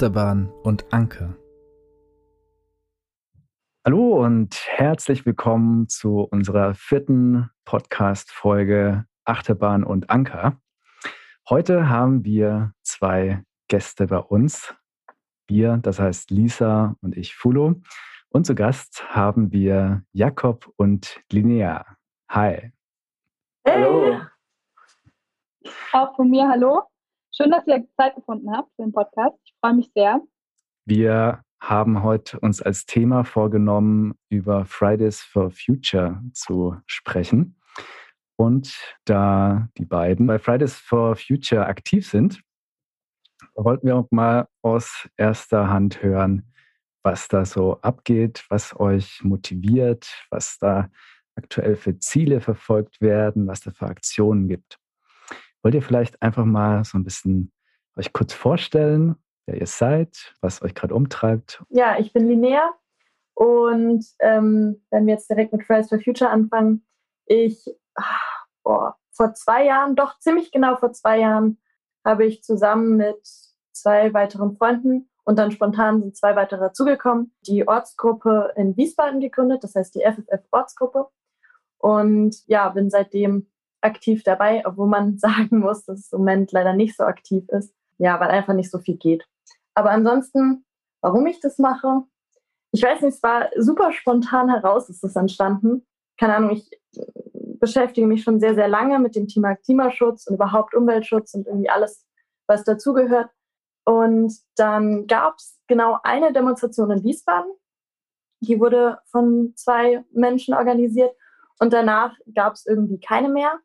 Achterbahn und Anker. Hallo und herzlich willkommen zu unserer vierten Podcast-Folge Achterbahn und Anker. Heute haben wir zwei Gäste bei uns. Wir, das heißt Lisa und ich, Fulo. Und zu Gast haben wir Jakob und Linnea. Hi. Hey. Hallo. Auch von mir hallo. Schön, dass ihr Zeit gefunden habt für den Podcast. Ich freue mich sehr. Wir haben heute uns als Thema vorgenommen, über Fridays for Future zu sprechen. Und da die beiden bei Fridays for Future aktiv sind, wollten wir auch mal aus erster Hand hören, was da so abgeht, was euch motiviert, was da aktuell für Ziele verfolgt werden, was da für Aktionen gibt. Wollt ihr vielleicht einfach mal so ein bisschen euch kurz vorstellen, wer ihr seid, was euch gerade umtreibt? Ja, ich bin Linnea und ähm, wenn wir jetzt direkt mit Fridays for Future anfangen, ich, ach, boah, vor zwei Jahren, doch ziemlich genau vor zwei Jahren, habe ich zusammen mit zwei weiteren Freunden und dann spontan sind zwei weitere dazugekommen, die Ortsgruppe in Wiesbaden gegründet, das heißt die FFF Ortsgruppe. Und ja, bin seitdem aktiv dabei, obwohl man sagen muss, dass es im Moment leider nicht so aktiv ist. Ja, weil einfach nicht so viel geht. Aber ansonsten, warum ich das mache, ich weiß nicht, es war super spontan heraus, ist das entstanden. Keine Ahnung, ich äh, beschäftige mich schon sehr, sehr lange mit dem Thema Klimaschutz und überhaupt Umweltschutz und irgendwie alles, was dazugehört. Und dann gab es genau eine Demonstration in Wiesbaden. Die wurde von zwei Menschen organisiert und danach gab es irgendwie keine mehr.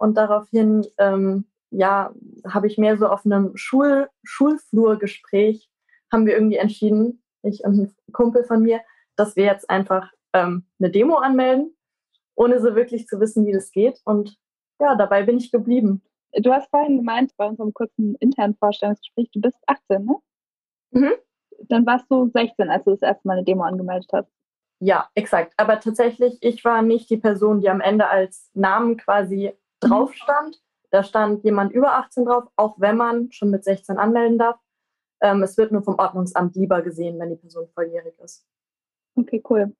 Und daraufhin, ähm, ja, habe ich mehr so auf einem Schul Schulflurgespräch, haben wir irgendwie entschieden, ich und ein Kumpel von mir, dass wir jetzt einfach ähm, eine Demo anmelden, ohne so wirklich zu wissen, wie das geht. Und ja, dabei bin ich geblieben. Du hast vorhin gemeint, bei unserem kurzen internen Vorstellungsgespräch, du bist 18, ne? Mhm. Dann warst du 16, als du das erste Mal eine Demo angemeldet hast. Ja, exakt. Aber tatsächlich, ich war nicht die Person, die am Ende als Namen quasi drauf stand. Da stand jemand über 18 drauf, auch wenn man schon mit 16 anmelden darf. Ähm, es wird nur vom Ordnungsamt lieber gesehen, wenn die Person volljährig ist. Okay, cool.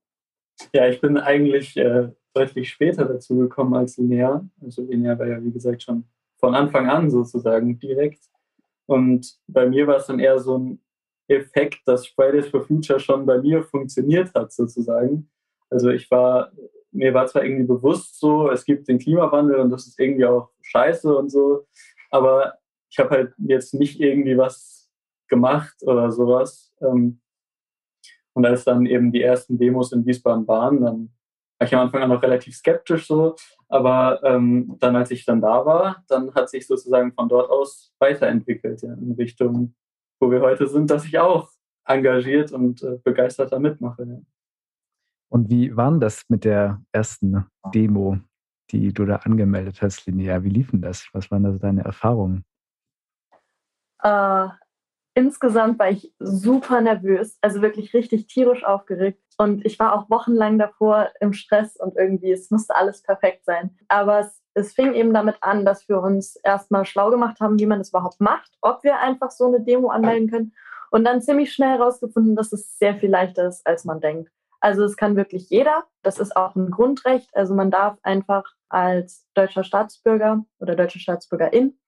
Ja, ich bin eigentlich äh, deutlich später dazu gekommen als Linnea. Also Linnea war ja, wie gesagt, schon von Anfang an sozusagen direkt. Und bei mir war es dann eher so ein Effekt, dass Fridays for Future schon bei mir funktioniert hat, sozusagen. Also ich war mir war zwar irgendwie bewusst so, es gibt den Klimawandel und das ist irgendwie auch scheiße und so, aber ich habe halt jetzt nicht irgendwie was gemacht oder sowas. Ähm, und als dann eben die ersten Demos in Wiesbaden waren, dann war ich am Anfang auch noch relativ skeptisch so, aber ähm, dann, als ich dann da war, dann hat sich sozusagen von dort aus weiterentwickelt ja, in Richtung, wo wir heute sind, dass ich auch engagiert und äh, begeistert da mitmache. Ja. Und wie war denn das mit der ersten Demo, die du da angemeldet hast, Linnea? Wie liefen das? Was waren da deine Erfahrungen? Äh, insgesamt war ich super nervös, also wirklich richtig tierisch aufgeregt. Und ich war auch wochenlang davor im Stress und irgendwie, es musste alles perfekt sein. Aber es, es fing eben damit an, dass wir uns erstmal schlau gemacht haben, wie man das überhaupt macht, ob wir einfach so eine Demo anmelden können. Und dann ziemlich schnell herausgefunden, dass es sehr viel leichter ist, als man denkt. Also es kann wirklich jeder. Das ist auch ein Grundrecht. Also man darf einfach als deutscher Staatsbürger oder deutsche Staatsbürgerin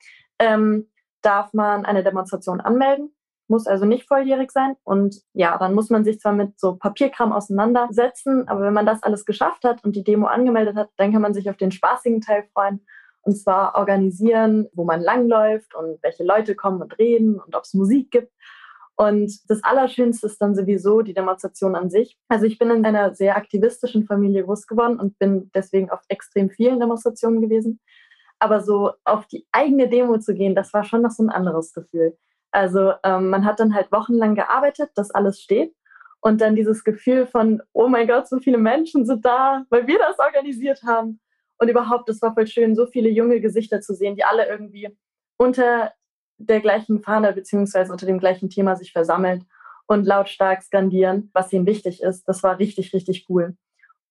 ähm, darf man eine Demonstration anmelden, muss also nicht volljährig sein. Und ja, dann muss man sich zwar mit so Papierkram auseinandersetzen, aber wenn man das alles geschafft hat und die Demo angemeldet hat, dann kann man sich auf den spaßigen Teil freuen. Und zwar organisieren, wo man langläuft und welche Leute kommen und reden und ob es Musik gibt. Und das Allerschönste ist dann sowieso die Demonstration an sich. Also ich bin in einer sehr aktivistischen Familie groß geworden und bin deswegen auf extrem vielen Demonstrationen gewesen. Aber so auf die eigene Demo zu gehen, das war schon noch so ein anderes Gefühl. Also ähm, man hat dann halt wochenlang gearbeitet, dass alles steht. Und dann dieses Gefühl von, oh mein Gott, so viele Menschen sind da, weil wir das organisiert haben. Und überhaupt, es war voll schön, so viele junge Gesichter zu sehen, die alle irgendwie unter der gleichen Fahne beziehungsweise unter dem gleichen Thema sich versammeln und lautstark skandieren, was ihnen wichtig ist. Das war richtig, richtig cool.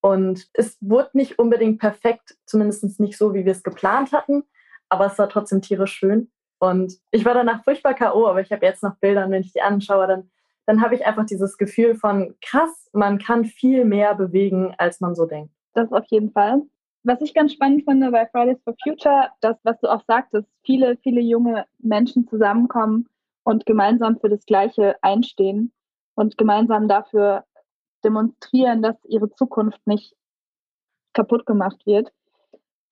Und es wurde nicht unbedingt perfekt, zumindest nicht so, wie wir es geplant hatten, aber es war trotzdem tierisch schön. Und ich war danach furchtbar K.O., aber ich habe jetzt noch Bilder und wenn ich die anschaue, dann, dann habe ich einfach dieses Gefühl von krass, man kann viel mehr bewegen, als man so denkt. Das auf jeden Fall. Was ich ganz spannend finde bei Fridays for Future, das, was du auch sagtest, viele, viele junge Menschen zusammenkommen und gemeinsam für das Gleiche einstehen und gemeinsam dafür demonstrieren, dass ihre Zukunft nicht kaputt gemacht wird.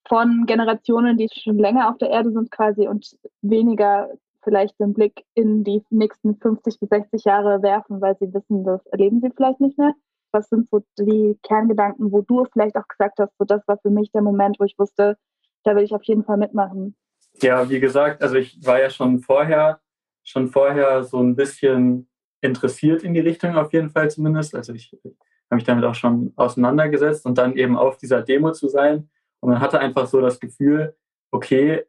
Von Generationen, die schon länger auf der Erde sind quasi und weniger vielleicht den Blick in die nächsten 50 bis 60 Jahre werfen, weil sie wissen, das erleben sie vielleicht nicht mehr. Was sind so die Kerngedanken, wo du vielleicht auch gesagt hast, so das war für mich der Moment, wo ich wusste, da will ich auf jeden Fall mitmachen. Ja, wie gesagt, also ich war ja schon vorher, schon vorher so ein bisschen interessiert in die Richtung auf jeden Fall zumindest. Also ich habe mich damit auch schon auseinandergesetzt und dann eben auf dieser Demo zu sein. Und man hatte einfach so das Gefühl, okay,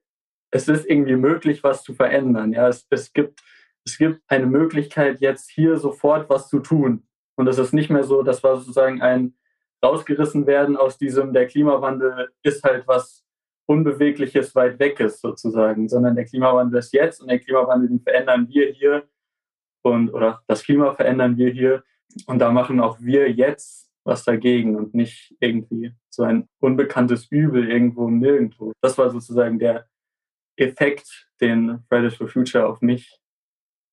es ist irgendwie möglich, was zu verändern. Ja, es, es, gibt, es gibt eine Möglichkeit, jetzt hier sofort was zu tun. Und es ist nicht mehr so, das war sozusagen ein rausgerissen werden aus diesem, der Klimawandel ist halt was Unbewegliches, weit weg ist sozusagen, sondern der Klimawandel ist jetzt und der Klimawandel, den verändern wir hier und oder das Klima verändern wir hier und da machen auch wir jetzt was dagegen und nicht irgendwie so ein unbekanntes Übel irgendwo nirgendwo. Das war sozusagen der Effekt, den Fridays for Future auf mich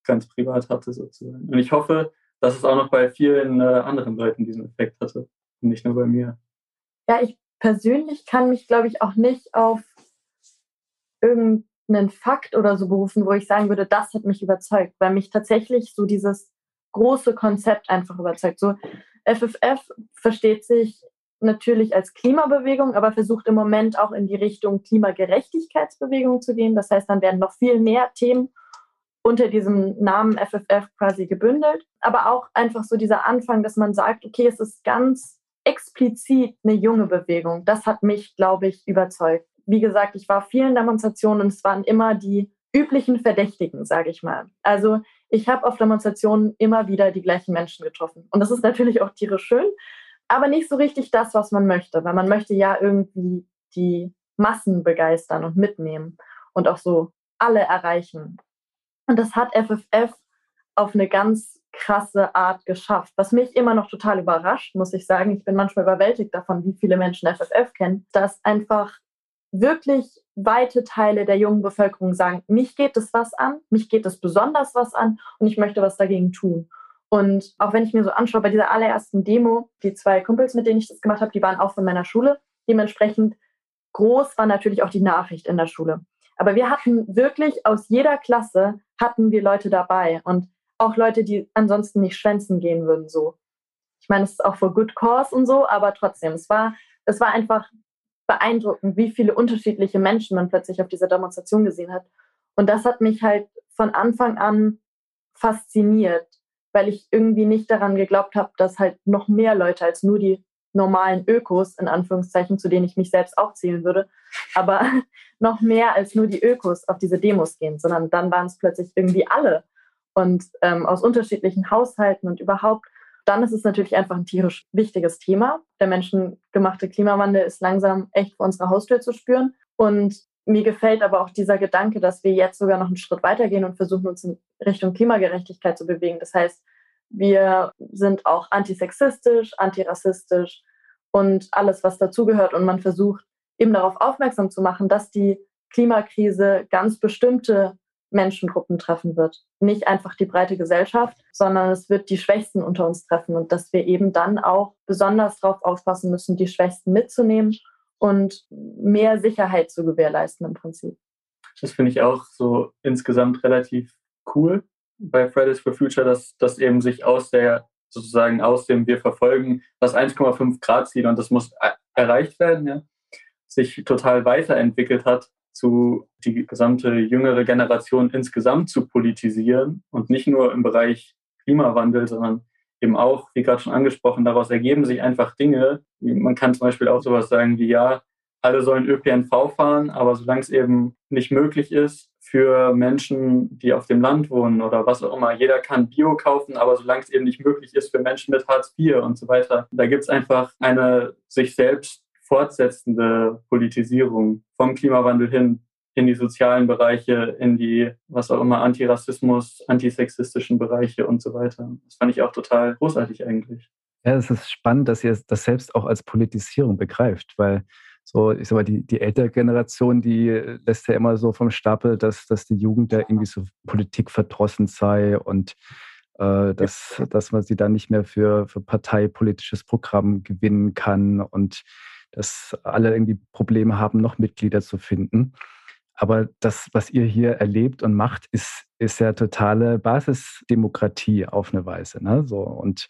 ganz privat hatte sozusagen. Und ich hoffe, dass es auch noch bei vielen äh, anderen Leuten diesen Effekt hatte und nicht nur bei mir. Ja, ich persönlich kann mich, glaube ich, auch nicht auf irgendeinen Fakt oder so berufen, wo ich sagen würde, das hat mich überzeugt, weil mich tatsächlich so dieses große Konzept einfach überzeugt. So FFF versteht sich natürlich als Klimabewegung, aber versucht im Moment auch in die Richtung Klimagerechtigkeitsbewegung zu gehen. Das heißt, dann werden noch viel mehr Themen unter diesem Namen FFF quasi gebündelt. Aber auch einfach so dieser Anfang, dass man sagt, okay, es ist ganz explizit eine junge Bewegung. Das hat mich, glaube ich, überzeugt. Wie gesagt, ich war vielen Demonstrationen und es waren immer die üblichen Verdächtigen, sage ich mal. Also ich habe auf Demonstrationen immer wieder die gleichen Menschen getroffen. Und das ist natürlich auch tierisch schön, aber nicht so richtig das, was man möchte, weil man möchte ja irgendwie die Massen begeistern und mitnehmen und auch so alle erreichen. Und das hat FFF auf eine ganz krasse Art geschafft. Was mich immer noch total überrascht, muss ich sagen, ich bin manchmal überwältigt davon, wie viele Menschen FFF kennen, dass einfach wirklich weite Teile der jungen Bevölkerung sagen, mich geht es was an, mich geht es besonders was an und ich möchte was dagegen tun. Und auch wenn ich mir so anschaue, bei dieser allerersten Demo, die zwei Kumpels, mit denen ich das gemacht habe, die waren auch von meiner Schule. Dementsprechend groß war natürlich auch die Nachricht in der Schule. Aber wir hatten wirklich aus jeder Klasse hatten wir Leute dabei und auch Leute, die ansonsten nicht schwänzen gehen würden, so. Ich meine, es ist auch for good cause und so, aber trotzdem, es war, es war einfach beeindruckend, wie viele unterschiedliche Menschen man plötzlich auf dieser Demonstration gesehen hat. Und das hat mich halt von Anfang an fasziniert, weil ich irgendwie nicht daran geglaubt habe, dass halt noch mehr Leute als nur die normalen Ökos, in Anführungszeichen, zu denen ich mich selbst auch zählen würde, aber noch mehr als nur die Ökos auf diese Demos gehen, sondern dann waren es plötzlich irgendwie alle und ähm, aus unterschiedlichen Haushalten und überhaupt. Dann ist es natürlich einfach ein tierisch wichtiges Thema. Der menschengemachte Klimawandel ist langsam echt vor unserer Haustür zu spüren. Und mir gefällt aber auch dieser Gedanke, dass wir jetzt sogar noch einen Schritt weitergehen und versuchen, uns in Richtung Klimagerechtigkeit zu bewegen. Das heißt, wir sind auch antisexistisch, antirassistisch und alles, was dazugehört. Und man versucht eben darauf aufmerksam zu machen, dass die Klimakrise ganz bestimmte Menschengruppen treffen wird. Nicht einfach die breite Gesellschaft, sondern es wird die Schwächsten unter uns treffen und dass wir eben dann auch besonders darauf aufpassen müssen, die Schwächsten mitzunehmen und mehr Sicherheit zu gewährleisten im Prinzip. Das finde ich auch so insgesamt relativ cool bei Fridays for Future, dass das eben sich aus der sozusagen aus dem wir verfolgen das 1,5 Grad Ziel und das muss erreicht werden, ja, sich total weiterentwickelt hat, zu die gesamte jüngere Generation insgesamt zu politisieren und nicht nur im Bereich Klimawandel, sondern eben auch, wie gerade schon angesprochen, daraus ergeben sich einfach Dinge. Man kann zum Beispiel auch sowas sagen wie, ja, alle sollen ÖPNV fahren, aber solange es eben nicht möglich ist für Menschen, die auf dem Land wohnen oder was auch immer, jeder kann Bio kaufen, aber solange es eben nicht möglich ist für Menschen mit Hartz IV und so weiter, da gibt es einfach eine sich selbst fortsetzende Politisierung vom Klimawandel hin in die sozialen Bereiche, in die, was auch immer, Antirassismus, antisexistischen Bereiche und so weiter. Das fand ich auch total großartig eigentlich. Ja, es ist spannend, dass ihr das selbst auch als Politisierung begreift, weil so, ich sag mal, die, die ältere Generation, die lässt ja immer so vom Stapel, dass, dass die Jugend da irgendwie so politikverdrossen sei und äh, dass, dass man sie da nicht mehr für, für parteipolitisches Programm gewinnen kann und dass alle irgendwie Probleme haben, noch Mitglieder zu finden. Aber das, was ihr hier erlebt und macht, ist, ist ja totale Basisdemokratie auf eine Weise. Ne? So, und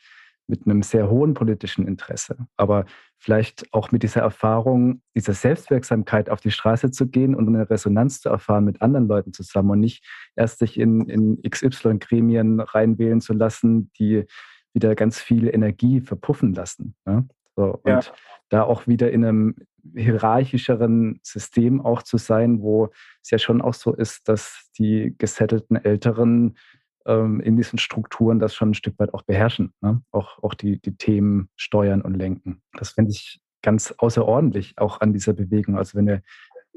mit einem sehr hohen politischen Interesse. Aber vielleicht auch mit dieser Erfahrung, dieser Selbstwirksamkeit auf die Straße zu gehen und eine Resonanz zu erfahren mit anderen Leuten zusammen und nicht erst sich in, in XY-Gremien reinwählen zu lassen, die wieder ganz viel Energie verpuffen lassen. Ne? So, und ja. Da auch wieder in einem hierarchischeren System auch zu sein, wo es ja schon auch so ist, dass die gesettelten Älteren ähm, in diesen Strukturen das schon ein Stück weit auch beherrschen, ne? auch, auch die, die Themen steuern und lenken. Das finde ich ganz außerordentlich auch an dieser Bewegung. Also wenn wir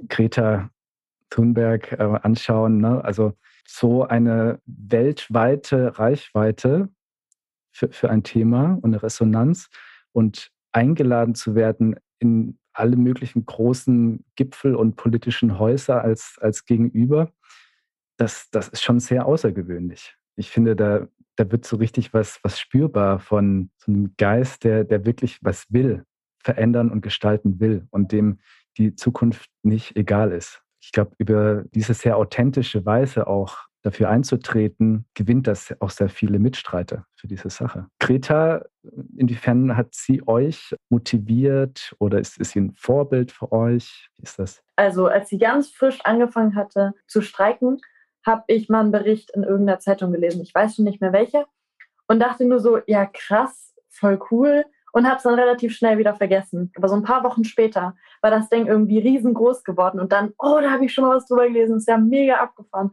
Greta Thunberg äh, anschauen, ne? also so eine weltweite Reichweite für, für ein Thema und eine Resonanz und eingeladen zu werden in alle möglichen großen Gipfel und politischen Häuser als, als Gegenüber, das, das ist schon sehr außergewöhnlich ich finde, da, da wird so richtig was, was spürbar von so einem Geist, der, der wirklich was will, verändern und gestalten will und dem die Zukunft nicht egal ist. Ich glaube, über diese sehr authentische Weise auch dafür einzutreten, gewinnt das auch sehr viele Mitstreiter für diese Sache. Greta, inwiefern hat sie euch motiviert oder ist, ist sie ein Vorbild für euch? Wie ist das? Also als sie ganz frisch angefangen hatte zu streiken, habe ich mal einen Bericht in irgendeiner Zeitung gelesen, ich weiß schon nicht mehr welche, und dachte nur so, ja krass, voll cool, und habe es dann relativ schnell wieder vergessen. Aber so ein paar Wochen später war das Ding irgendwie riesengroß geworden und dann, oh, da habe ich schon mal was drüber gelesen, ist ja mega abgefahren.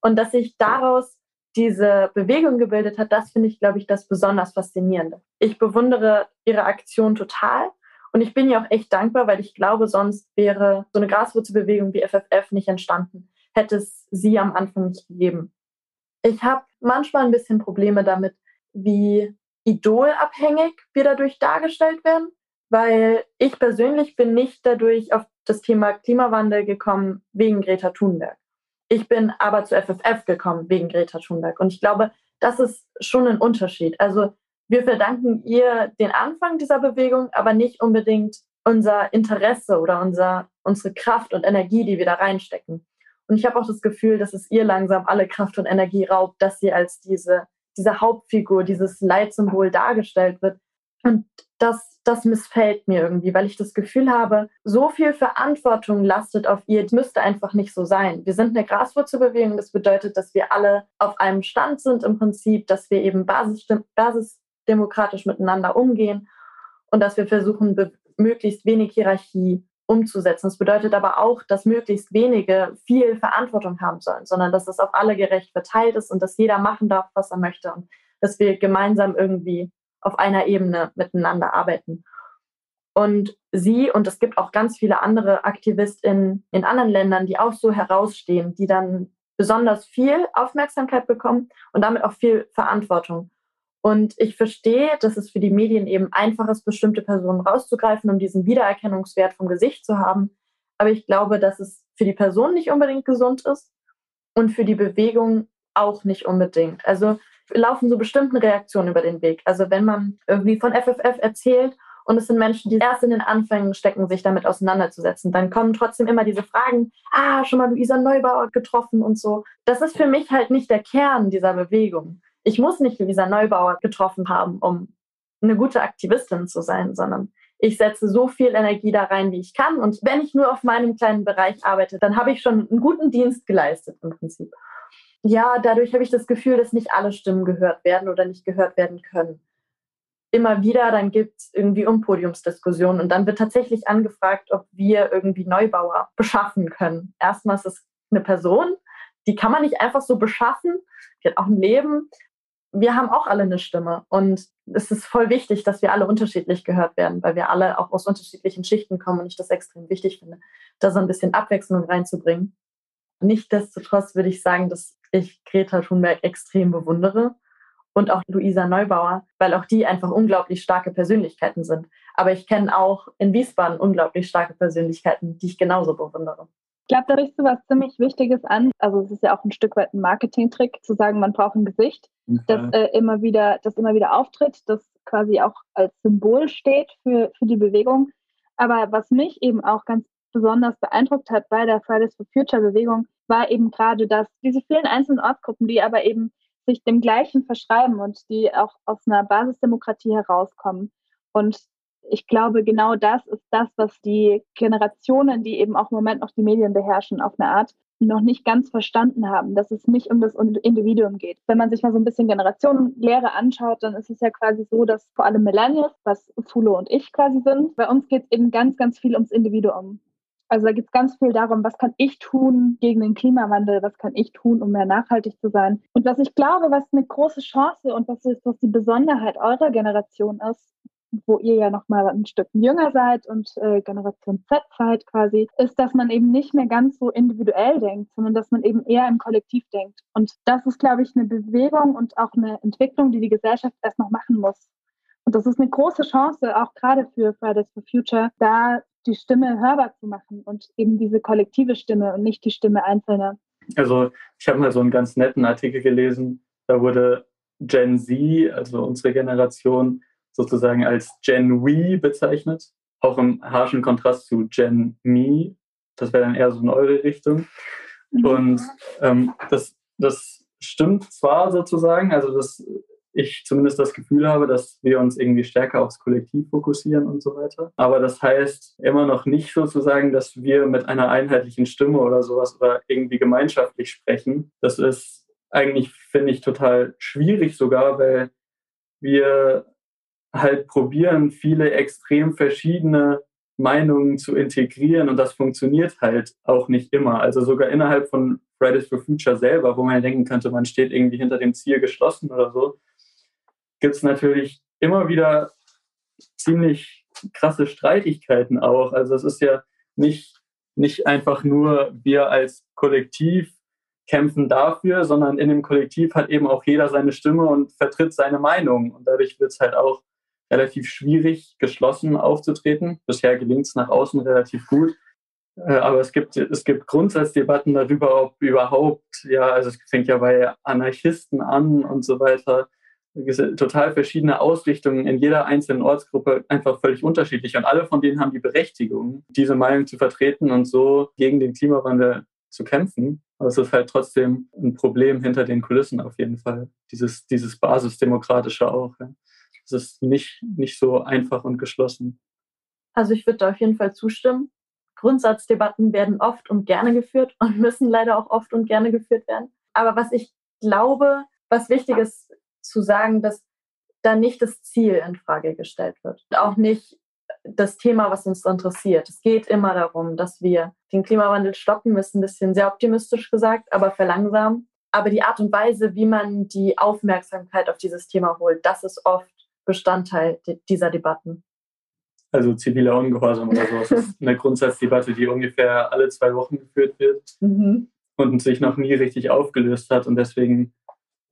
Und dass sich daraus diese Bewegung gebildet hat, das finde ich, glaube ich, das besonders Faszinierende. Ich bewundere ihre Aktion total und ich bin ihr auch echt dankbar, weil ich glaube, sonst wäre so eine Graswurzelbewegung wie FFF nicht entstanden hätte es sie am Anfang nicht gegeben. Ich habe manchmal ein bisschen Probleme damit, wie idolabhängig wir dadurch dargestellt werden, weil ich persönlich bin nicht dadurch auf das Thema Klimawandel gekommen wegen Greta Thunberg. Ich bin aber zu FFF gekommen wegen Greta Thunberg. Und ich glaube, das ist schon ein Unterschied. Also wir verdanken ihr den Anfang dieser Bewegung, aber nicht unbedingt unser Interesse oder unser, unsere Kraft und Energie, die wir da reinstecken. Und ich habe auch das Gefühl, dass es ihr langsam alle Kraft und Energie raubt, dass sie als diese, diese Hauptfigur, dieses Leitsymbol dargestellt wird. Und das, das missfällt mir irgendwie, weil ich das Gefühl habe, so viel Verantwortung lastet auf ihr, es müsste einfach nicht so sein. Wir sind eine Graswurzelbewegung, das bedeutet, dass wir alle auf einem Stand sind im Prinzip, dass wir eben basisdemokratisch miteinander umgehen und dass wir versuchen, möglichst wenig Hierarchie umzusetzen. Das bedeutet aber auch, dass möglichst wenige viel Verantwortung haben sollen, sondern dass es auf alle gerecht verteilt ist und dass jeder machen darf, was er möchte und dass wir gemeinsam irgendwie auf einer Ebene miteinander arbeiten. Und sie, und es gibt auch ganz viele andere AktivistInnen in anderen Ländern, die auch so herausstehen, die dann besonders viel Aufmerksamkeit bekommen und damit auch viel Verantwortung. Und ich verstehe, dass es für die Medien eben einfach ist, bestimmte Personen rauszugreifen, um diesen Wiedererkennungswert vom Gesicht zu haben. Aber ich glaube, dass es für die Person nicht unbedingt gesund ist und für die Bewegung auch nicht unbedingt. Also laufen so bestimmte Reaktionen über den Weg. Also wenn man irgendwie von FFF erzählt und es sind Menschen, die erst in den Anfängen stecken, sich damit auseinanderzusetzen, dann kommen trotzdem immer diese Fragen, ah, schon mal Luisa Neubauer getroffen und so. Das ist für mich halt nicht der Kern dieser Bewegung ich muss nicht Lisa Neubauer getroffen haben, um eine gute Aktivistin zu sein, sondern ich setze so viel Energie da rein, wie ich kann. Und wenn ich nur auf meinem kleinen Bereich arbeite, dann habe ich schon einen guten Dienst geleistet im Prinzip. Ja, dadurch habe ich das Gefühl, dass nicht alle Stimmen gehört werden oder nicht gehört werden können. Immer wieder, dann gibt es irgendwie um Podiumsdiskussionen und dann wird tatsächlich angefragt, ob wir irgendwie Neubauer beschaffen können. Erstmal ist es eine Person, die kann man nicht einfach so beschaffen, die hat auch ein Leben wir haben auch alle eine Stimme und es ist voll wichtig, dass wir alle unterschiedlich gehört werden, weil wir alle auch aus unterschiedlichen Schichten kommen und ich das extrem wichtig finde, da so ein bisschen Abwechslung reinzubringen. Nichtsdestotrotz würde ich sagen, dass ich Greta Thunberg extrem bewundere und auch Luisa Neubauer, weil auch die einfach unglaublich starke Persönlichkeiten sind. Aber ich kenne auch in Wiesbaden unglaublich starke Persönlichkeiten, die ich genauso bewundere. Ich glaube, da riechst du was ziemlich Wichtiges an. Also es ist ja auch ein Stück weit ein Marketingtrick, zu sagen, man braucht ein Gesicht, okay. das äh, immer wieder, das immer wieder auftritt, das quasi auch als Symbol steht für, für die Bewegung. Aber was mich eben auch ganz besonders beeindruckt hat bei der Fridays for Future Bewegung, war eben gerade das, diese vielen einzelnen Ortsgruppen, die aber eben sich dem Gleichen verschreiben und die auch aus einer Basisdemokratie herauskommen. Und ich glaube, genau das ist das, was die Generationen, die eben auch im Moment noch die Medien beherrschen, auf eine Art noch nicht ganz verstanden haben, dass es nicht um das Individuum geht. Wenn man sich mal so ein bisschen Generationenlehre anschaut, dann ist es ja quasi so, dass vor allem Millennials, was Fulo und ich quasi sind, bei uns geht es eben ganz, ganz viel ums Individuum. Also da geht es ganz viel darum, was kann ich tun gegen den Klimawandel, was kann ich tun, um mehr nachhaltig zu sein. Und was ich glaube, was eine große Chance und was, ist, was die Besonderheit eurer Generation ist, wo ihr ja noch mal ein Stück jünger seid und äh, Generation Z seid quasi, ist, dass man eben nicht mehr ganz so individuell denkt, sondern dass man eben eher im Kollektiv denkt. Und das ist, glaube ich, eine Bewegung und auch eine Entwicklung, die die Gesellschaft erst noch machen muss. Und das ist eine große Chance, auch gerade für Fridays for Future, da die Stimme hörbar zu machen und eben diese kollektive Stimme und nicht die Stimme Einzelner. Also ich habe mal so einen ganz netten Artikel gelesen, da wurde Gen Z, also unsere Generation, sozusagen als Gen We bezeichnet, auch im harschen Kontrast zu Gen Me. Das wäre dann eher so in eure Richtung. Mhm. Und ähm, das, das stimmt zwar sozusagen, also dass ich zumindest das Gefühl habe, dass wir uns irgendwie stärker aufs Kollektiv fokussieren und so weiter. Aber das heißt immer noch nicht sozusagen, dass wir mit einer einheitlichen Stimme oder sowas oder irgendwie gemeinschaftlich sprechen. Das ist eigentlich, finde ich, total schwierig sogar, weil wir halt probieren, viele extrem verschiedene Meinungen zu integrieren und das funktioniert halt auch nicht immer. Also sogar innerhalb von Fridays for Future selber, wo man denken könnte, man steht irgendwie hinter dem Ziel geschlossen oder so, gibt es natürlich immer wieder ziemlich krasse Streitigkeiten auch. Also es ist ja nicht, nicht einfach nur wir als Kollektiv kämpfen dafür, sondern in dem Kollektiv hat eben auch jeder seine Stimme und vertritt seine Meinung. Und dadurch wird es halt auch relativ schwierig, geschlossen aufzutreten. Bisher gelingt es nach außen relativ gut. Äh, aber es gibt, es gibt Grundsatzdebatten darüber, ob überhaupt, ja, also es fängt ja bei Anarchisten an und so weiter, total verschiedene Ausrichtungen in jeder einzelnen Ortsgruppe einfach völlig unterschiedlich. Und alle von denen haben die Berechtigung, diese Meinung zu vertreten und so gegen den Klimawandel zu kämpfen. Aber es ist halt trotzdem ein Problem hinter den Kulissen auf jeden Fall. Dieses, dieses Basisdemokratische auch. Ja es ist nicht, nicht so einfach und geschlossen. Also ich würde da auf jeden Fall zustimmen. Grundsatzdebatten werden oft und gerne geführt und müssen leider auch oft und gerne geführt werden. Aber was ich glaube, was wichtig ist zu sagen, dass da nicht das Ziel in Frage gestellt wird. Auch nicht das Thema, was uns interessiert. Es geht immer darum, dass wir den Klimawandel stoppen müssen, ein bisschen sehr optimistisch gesagt, aber verlangsamen. Aber die Art und Weise, wie man die Aufmerksamkeit auf dieses Thema holt, das ist oft Bestandteil dieser Debatten. Also ziviler Ungehorsam oder sowas ist eine Grundsatzdebatte, die ungefähr alle zwei Wochen geführt wird mhm. und sich noch nie richtig aufgelöst hat. Und deswegen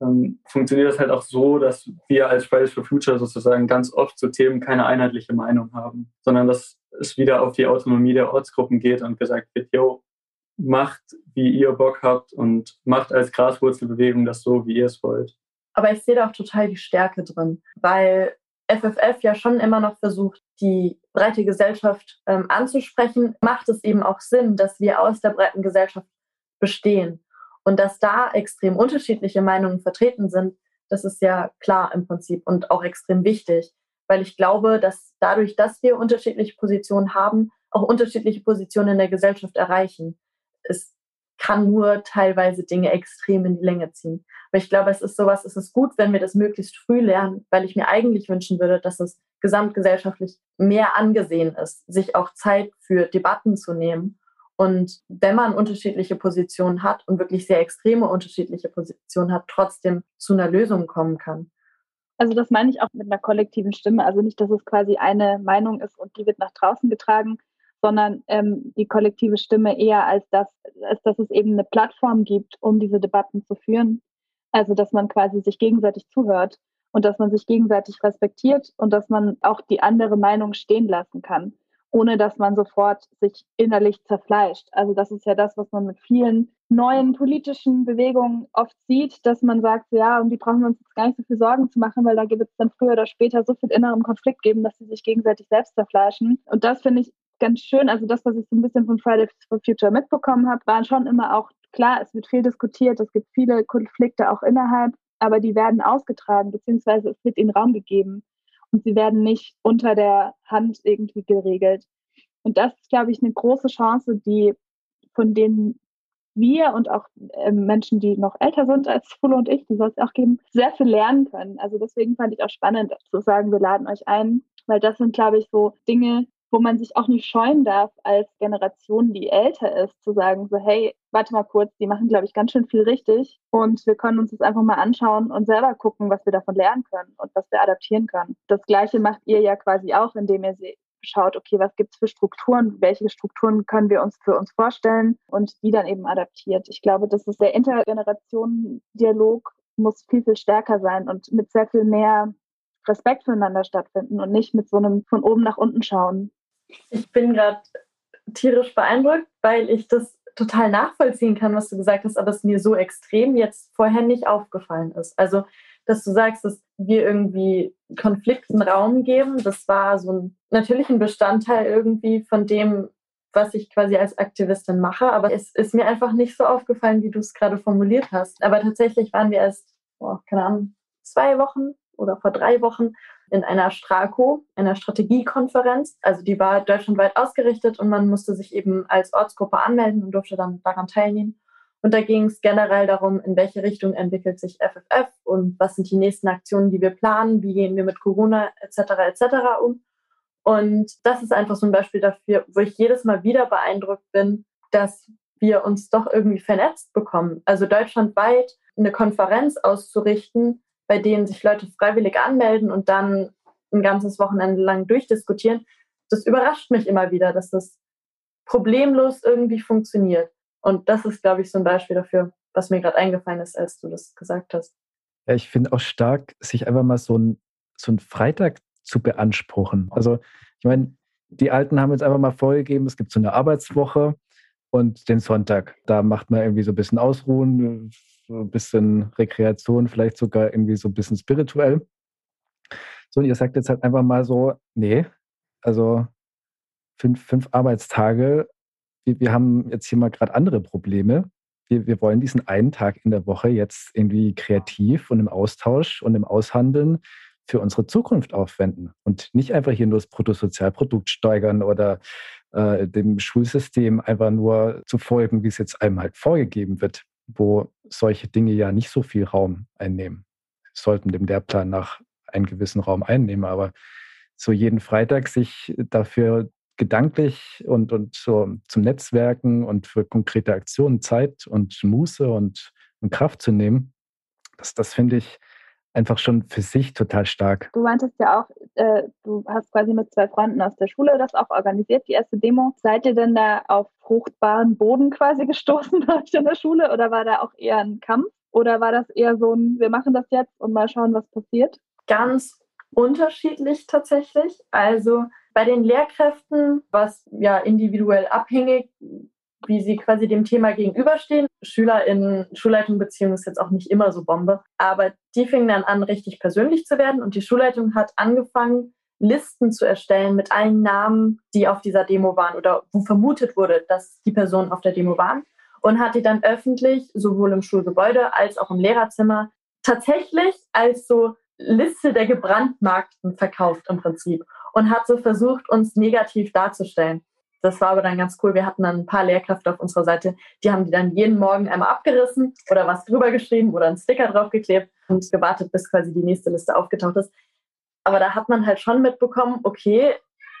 ähm, funktioniert das halt auch so, dass wir als Fridays for Future sozusagen ganz oft zu Themen keine einheitliche Meinung haben, sondern dass es wieder auf die Autonomie der Ortsgruppen geht und gesagt wird, yo, macht, wie ihr Bock habt und macht als Graswurzelbewegung das so, wie ihr es wollt. Aber ich sehe da auch total die Stärke drin, weil FFF ja schon immer noch versucht, die breite Gesellschaft ähm, anzusprechen, macht es eben auch Sinn, dass wir aus der breiten Gesellschaft bestehen. Und dass da extrem unterschiedliche Meinungen vertreten sind, das ist ja klar im Prinzip und auch extrem wichtig, weil ich glaube, dass dadurch, dass wir unterschiedliche Positionen haben, auch unterschiedliche Positionen in der Gesellschaft erreichen. Es kann nur teilweise Dinge extrem in die Länge ziehen. Aber ich glaube, es ist sowas, es ist gut, wenn wir das möglichst früh lernen, weil ich mir eigentlich wünschen würde, dass es gesamtgesellschaftlich mehr angesehen ist, sich auch Zeit für Debatten zu nehmen. Und wenn man unterschiedliche Positionen hat und wirklich sehr extreme unterschiedliche Positionen hat, trotzdem zu einer Lösung kommen kann. Also das meine ich auch mit einer kollektiven Stimme. Also nicht, dass es quasi eine Meinung ist und die wird nach draußen getragen, sondern ähm, die kollektive Stimme eher als das, als dass es eben eine Plattform gibt, um diese Debatten zu führen. Also dass man quasi sich gegenseitig zuhört und dass man sich gegenseitig respektiert und dass man auch die andere Meinung stehen lassen kann, ohne dass man sofort sich innerlich zerfleischt. Also das ist ja das, was man mit vielen neuen politischen Bewegungen oft sieht, dass man sagt, ja, um die brauchen wir uns jetzt gar nicht so viel Sorgen zu machen, weil da wird es dann früher oder später so viel inneren Konflikt geben, dass sie sich gegenseitig selbst zerfleischen. Und das finde ich ganz schön. Also das, was ich so ein bisschen von Fridays for Future mitbekommen habe, waren schon immer auch klar, es wird viel diskutiert, es gibt viele Konflikte auch innerhalb aber die werden ausgetragen, beziehungsweise es wird ihnen Raum gegeben und sie werden nicht unter der Hand irgendwie geregelt. Und das ist, glaube ich, eine große Chance, die von denen wir und auch äh, Menschen, die noch älter sind als Fulle und ich, die soll es auch geben, sehr viel lernen können. Also deswegen fand ich auch spannend zu sagen, wir laden euch ein, weil das sind, glaube ich, so Dinge, wo man sich auch nicht scheuen darf, als Generation, die älter ist, zu sagen, so, hey, warte mal kurz, die machen, glaube ich, ganz schön viel richtig und wir können uns das einfach mal anschauen und selber gucken, was wir davon lernen können und was wir adaptieren können. Das Gleiche macht ihr ja quasi auch, indem ihr schaut, okay, was gibt es für Strukturen, welche Strukturen können wir uns für uns vorstellen und die dann eben adaptiert. Ich glaube, das ist der Intergenerationen-Dialog muss viel, viel stärker sein und mit sehr viel mehr Respekt füreinander stattfinden und nicht mit so einem von oben nach unten schauen. Ich bin gerade tierisch beeindruckt, weil ich das total nachvollziehen kann, was du gesagt hast, aber es mir so extrem jetzt vorher nicht aufgefallen ist. Also, dass du sagst, dass wir irgendwie Konflikten Raum geben, das war so ein natürlichen Bestandteil irgendwie von dem, was ich quasi als Aktivistin mache, aber es ist mir einfach nicht so aufgefallen, wie du es gerade formuliert hast. Aber tatsächlich waren wir erst, oh, keine Ahnung, zwei Wochen oder vor drei Wochen in einer Strako, einer Strategiekonferenz. Also die war deutschlandweit ausgerichtet und man musste sich eben als Ortsgruppe anmelden und durfte dann daran teilnehmen. Und da ging es generell darum, in welche Richtung entwickelt sich FFF und was sind die nächsten Aktionen, die wir planen, wie gehen wir mit Corona etc. etc. um. Und das ist einfach so ein Beispiel dafür, wo ich jedes Mal wieder beeindruckt bin, dass wir uns doch irgendwie vernetzt bekommen. Also deutschlandweit eine Konferenz auszurichten, bei denen sich Leute freiwillig anmelden und dann ein ganzes Wochenende lang durchdiskutieren. Das überrascht mich immer wieder, dass das problemlos irgendwie funktioniert. Und das ist, glaube ich, so ein Beispiel dafür, was mir gerade eingefallen ist, als du das gesagt hast. Ja, ich finde auch stark, sich einfach mal so ein, so Freitag zu beanspruchen. Also, ich meine, die Alten haben jetzt einfach mal vorgegeben, es gibt so eine Arbeitswoche und den Sonntag. Da macht man irgendwie so ein bisschen Ausruhen, so ein bisschen Rekreation, vielleicht sogar irgendwie so ein bisschen spirituell. So, und ihr sagt jetzt halt einfach mal so, nee, also fünf, fünf Arbeitstage, wir, wir haben jetzt hier mal gerade andere Probleme. Wir, wir wollen diesen einen Tag in der Woche jetzt irgendwie kreativ und im Austausch und im Aushandeln für unsere Zukunft aufwenden und nicht einfach hier nur das Bruttosozialprodukt steigern oder äh, dem Schulsystem einfach nur zu folgen, wie es jetzt einem halt vorgegeben wird wo solche Dinge ja nicht so viel Raum einnehmen. Sie sollten dem Lehrplan nach einen gewissen Raum einnehmen, aber so jeden Freitag sich dafür gedanklich und, und so zum Netzwerken und für konkrete Aktionen Zeit und Muße und, und Kraft zu nehmen, das, das finde ich einfach schon für sich total stark. Du meintest ja auch, äh, du hast quasi mit zwei Freunden aus der Schule das auch organisiert, die erste Demo. Seid ihr denn da auf fruchtbaren Boden quasi gestoßen bei euch in der Schule oder war da auch eher ein Kampf? Oder war das eher so ein, wir machen das jetzt und mal schauen, was passiert? Ganz unterschiedlich tatsächlich. Also bei den Lehrkräften, was ja individuell abhängig, wie sie quasi dem Thema gegenüberstehen. SchülerInnen, Schulleitung-Beziehung ist jetzt auch nicht immer so Bombe, aber die fingen dann an, richtig persönlich zu werden und die Schulleitung hat angefangen, Listen zu erstellen mit allen Namen, die auf dieser Demo waren oder wo vermutet wurde, dass die Personen auf der Demo waren und hat die dann öffentlich, sowohl im Schulgebäude als auch im Lehrerzimmer, tatsächlich als so Liste der Gebrandmarkten verkauft im Prinzip und hat so versucht, uns negativ darzustellen. Das war aber dann ganz cool. Wir hatten dann ein paar Lehrkräfte auf unserer Seite, die haben die dann jeden Morgen einmal abgerissen oder was drüber geschrieben oder einen Sticker draufgeklebt und gewartet, bis quasi die nächste Liste aufgetaucht ist. Aber da hat man halt schon mitbekommen, okay,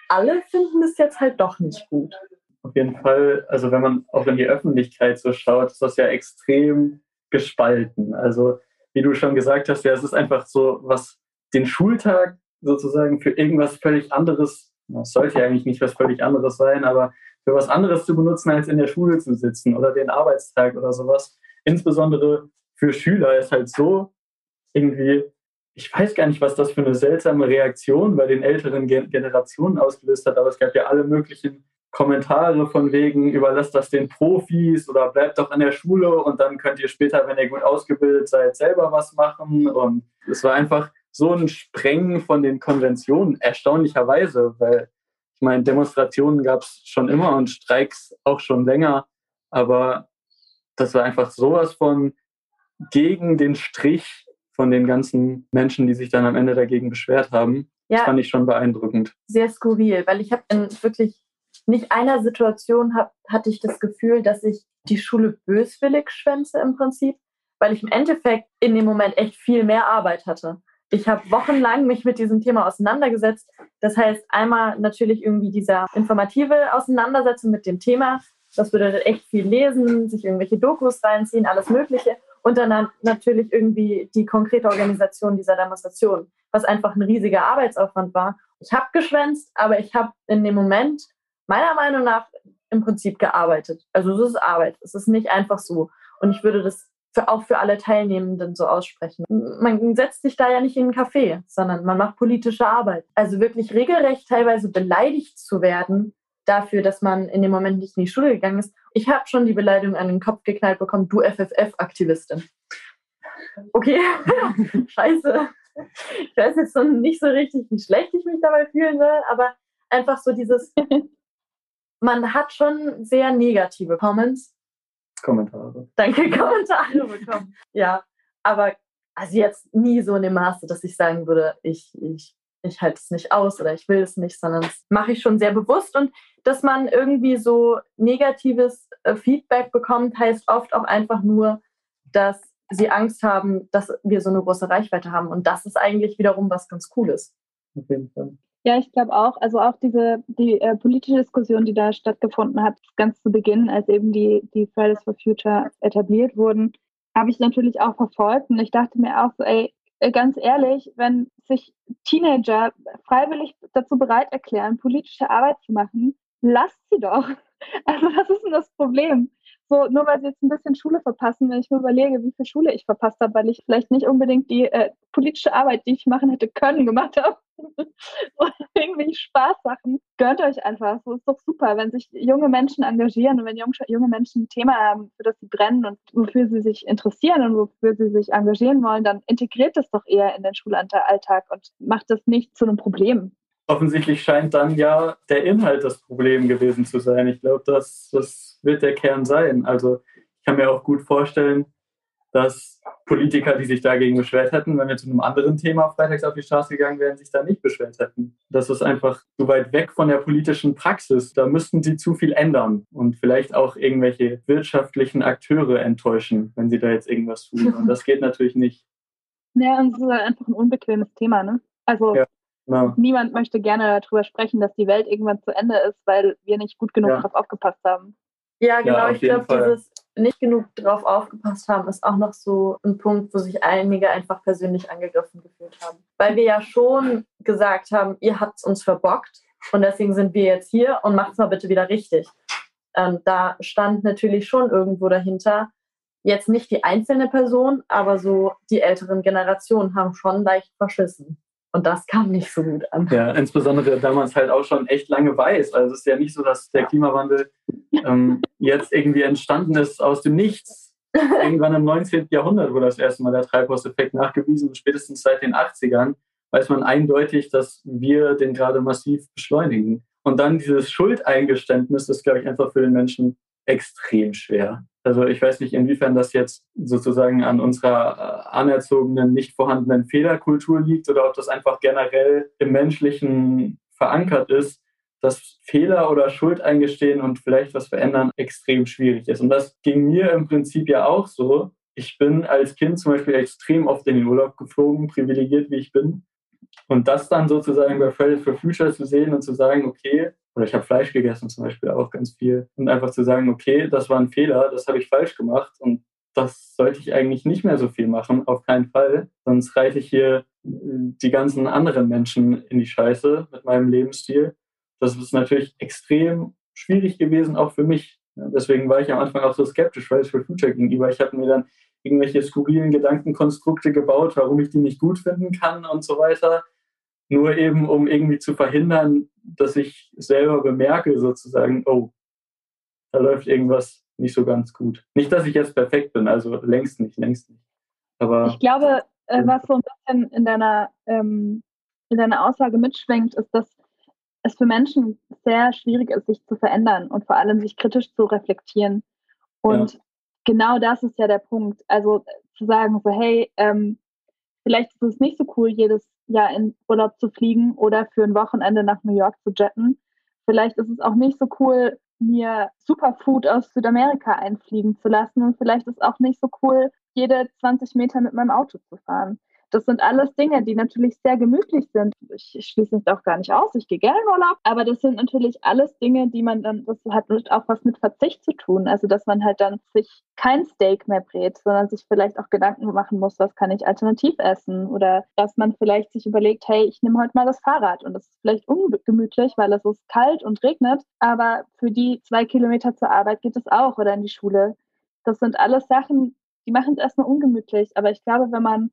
alle finden es jetzt halt doch nicht gut. Auf jeden Fall, also wenn man auch in die Öffentlichkeit so schaut, ist das ja extrem gespalten. Also wie du schon gesagt hast, ja, es ist einfach so, was den Schultag sozusagen für irgendwas völlig anderes das sollte ja eigentlich nicht was völlig anderes sein, aber für was anderes zu benutzen, als in der Schule zu sitzen oder den Arbeitstag oder sowas. Insbesondere für Schüler ist halt so irgendwie, ich weiß gar nicht, was das für eine seltsame Reaktion bei den älteren Generationen ausgelöst hat, aber es gab ja alle möglichen Kommentare von wegen, überlasst das den Profis oder bleibt doch in der Schule und dann könnt ihr später, wenn ihr gut ausgebildet seid, selber was machen. Und es war einfach so ein Sprengen von den Konventionen, erstaunlicherweise, weil ich meine, Demonstrationen gab es schon immer und Streiks auch schon länger, aber das war einfach sowas von gegen den Strich von den ganzen Menschen, die sich dann am Ende dagegen beschwert haben. Ja, das fand ich schon beeindruckend. Sehr skurril, weil ich habe in wirklich nicht einer Situation hab, hatte ich das Gefühl, dass ich die Schule böswillig schwänze im Prinzip, weil ich im Endeffekt in dem Moment echt viel mehr Arbeit hatte. Ich habe wochenlang mich mit diesem Thema auseinandergesetzt. Das heißt, einmal natürlich irgendwie dieser informative Auseinandersetzung mit dem Thema. Das bedeutet echt viel lesen, sich irgendwelche Dokus reinziehen, alles Mögliche. Und dann natürlich irgendwie die konkrete Organisation dieser Demonstration, was einfach ein riesiger Arbeitsaufwand war. Ich habe geschwänzt, aber ich habe in dem Moment meiner Meinung nach im Prinzip gearbeitet. Also es ist Arbeit. Es ist nicht einfach so. Und ich würde das für, auch für alle Teilnehmenden so aussprechen. Man setzt sich da ja nicht in einen Café, sondern man macht politische Arbeit. Also wirklich regelrecht teilweise beleidigt zu werden dafür, dass man in dem Moment nicht in die Schule gegangen ist. Ich habe schon die Beleidigung an den Kopf geknallt bekommen, du FFF-Aktivistin. Okay, scheiße. Ich weiß jetzt nicht so richtig, wie schlecht ich mich dabei fühlen soll, aber einfach so dieses, man hat schon sehr negative Comments Kommentare. Danke, Kommentare bekommen. ja, aber also jetzt nie so in dem Maße, dass ich sagen würde, ich, ich, ich halte es nicht aus oder ich will es nicht, sondern das mache ich schon sehr bewusst. Und dass man irgendwie so negatives äh, Feedback bekommt, heißt oft auch einfach nur, dass sie Angst haben, dass wir so eine große Reichweite haben. Und das ist eigentlich wiederum was ganz Cooles. Auf jeden Fall. Ja, ich glaube auch. Also auch diese die äh, politische Diskussion, die da stattgefunden hat, ganz zu Beginn, als eben die, die Fridays for Future etabliert wurden, habe ich natürlich auch verfolgt. Und ich dachte mir auch so, ey, äh, ganz ehrlich, wenn sich Teenager freiwillig dazu bereit erklären, politische Arbeit zu machen, lasst sie doch. Also was ist denn das Problem? So, nur weil sie jetzt ein bisschen Schule verpassen, wenn ich mir überlege, wie viel Schule ich verpasst habe, weil ich vielleicht nicht unbedingt die äh, politische Arbeit, die ich machen hätte können, gemacht habe. Oder irgendwie Spaßsachen. Gönnt euch einfach. So ist doch super, wenn sich junge Menschen engagieren und wenn junge Menschen ein Thema haben, für das sie brennen und wofür sie sich interessieren und wofür sie sich engagieren wollen, dann integriert das doch eher in den Schulalltag und macht das nicht zu einem Problem offensichtlich scheint dann ja der Inhalt das Problem gewesen zu sein. Ich glaube, das, das wird der Kern sein. Also ich kann mir auch gut vorstellen, dass Politiker, die sich dagegen beschwert hätten, wenn wir zu einem anderen Thema freitags auf die Straße gegangen wären, sich da nicht beschwert hätten. Das ist einfach so weit weg von der politischen Praxis. Da müssten sie zu viel ändern und vielleicht auch irgendwelche wirtschaftlichen Akteure enttäuschen, wenn sie da jetzt irgendwas tun. Und das geht natürlich nicht. Ja, und es ist einfach ein unbequemes Thema, ne? Also ja. Ja. Niemand möchte gerne darüber sprechen, dass die Welt irgendwann zu Ende ist, weil wir nicht gut genug ja. darauf aufgepasst haben. Ja, genau. Ja, ich glaube, dieses nicht genug darauf aufgepasst haben, ist auch noch so ein Punkt, wo sich einige einfach persönlich angegriffen gefühlt haben. Weil wir ja schon gesagt haben, ihr habt es uns verbockt und deswegen sind wir jetzt hier und macht es mal bitte wieder richtig. Ähm, da stand natürlich schon irgendwo dahinter, jetzt nicht die einzelne Person, aber so die älteren Generationen haben schon leicht verschissen. Und das kam nicht so gut an. Ja, insbesondere da man es halt auch schon echt lange weiß. Also es ist ja nicht so, dass der Klimawandel ähm, jetzt irgendwie entstanden ist aus dem Nichts. Irgendwann im 19. Jahrhundert wurde das erste Mal der Treibhauseffekt nachgewiesen. Spätestens seit den 80ern weiß man eindeutig, dass wir den gerade massiv beschleunigen. Und dann dieses Schuldeingeständnis ist, glaube ich, einfach für den Menschen extrem schwer. Also ich weiß nicht, inwiefern das jetzt sozusagen an unserer äh, anerzogenen, nicht vorhandenen Fehlerkultur liegt oder ob das einfach generell im Menschlichen verankert ist, dass Fehler oder Schuld eingestehen und vielleicht was verändern extrem schwierig ist. Und das ging mir im Prinzip ja auch so. Ich bin als Kind zum Beispiel extrem oft in den Urlaub geflogen, privilegiert wie ich bin. Und das dann sozusagen bei Fridays for Future zu sehen und zu sagen, okay, oder ich habe Fleisch gegessen zum Beispiel auch ganz viel. Und einfach zu sagen, okay, das war ein Fehler, das habe ich falsch gemacht und das sollte ich eigentlich nicht mehr so viel machen, auf keinen Fall. Sonst reite ich hier äh, die ganzen anderen Menschen in die Scheiße mit meinem Lebensstil. das ist natürlich extrem schwierig gewesen, auch für mich. Deswegen war ich am Anfang auch so skeptisch, weil es für Future gegenüber. Ich habe mir dann irgendwelche skurrilen Gedankenkonstrukte gebaut, warum ich die nicht gut finden kann und so weiter. Nur eben, um irgendwie zu verhindern, dass ich selber bemerke, sozusagen, oh, da läuft irgendwas nicht so ganz gut. Nicht, dass ich jetzt perfekt bin, also längst nicht, längst nicht. Aber ich glaube, äh, was so ein bisschen in deiner, ähm, in deiner Aussage mitschwenkt, ist, dass es für Menschen sehr schwierig ist, sich zu verändern und vor allem sich kritisch zu reflektieren. Und ja. genau das ist ja der Punkt. Also zu sagen, so, hey, ähm, vielleicht ist es nicht so cool, jedes Jahr in Urlaub zu fliegen oder für ein Wochenende nach New York zu jetten. Vielleicht ist es auch nicht so cool, mir Superfood aus Südamerika einfliegen zu lassen. Und vielleicht ist auch nicht so cool, jede 20 Meter mit meinem Auto zu fahren. Das sind alles Dinge, die natürlich sehr gemütlich sind. Ich schließe mich auch gar nicht aus, ich gehe gerne in Urlaub, aber das sind natürlich alles Dinge, die man dann, das hat auch was mit Verzicht zu tun. Also, dass man halt dann sich kein Steak mehr brät, sondern sich vielleicht auch Gedanken machen muss, was kann ich alternativ essen oder dass man vielleicht sich überlegt, hey, ich nehme heute mal das Fahrrad und das ist vielleicht ungemütlich, weil es ist kalt und regnet, aber für die zwei Kilometer zur Arbeit geht es auch oder in die Schule. Das sind alles Sachen, die machen es erstmal ungemütlich, aber ich glaube, wenn man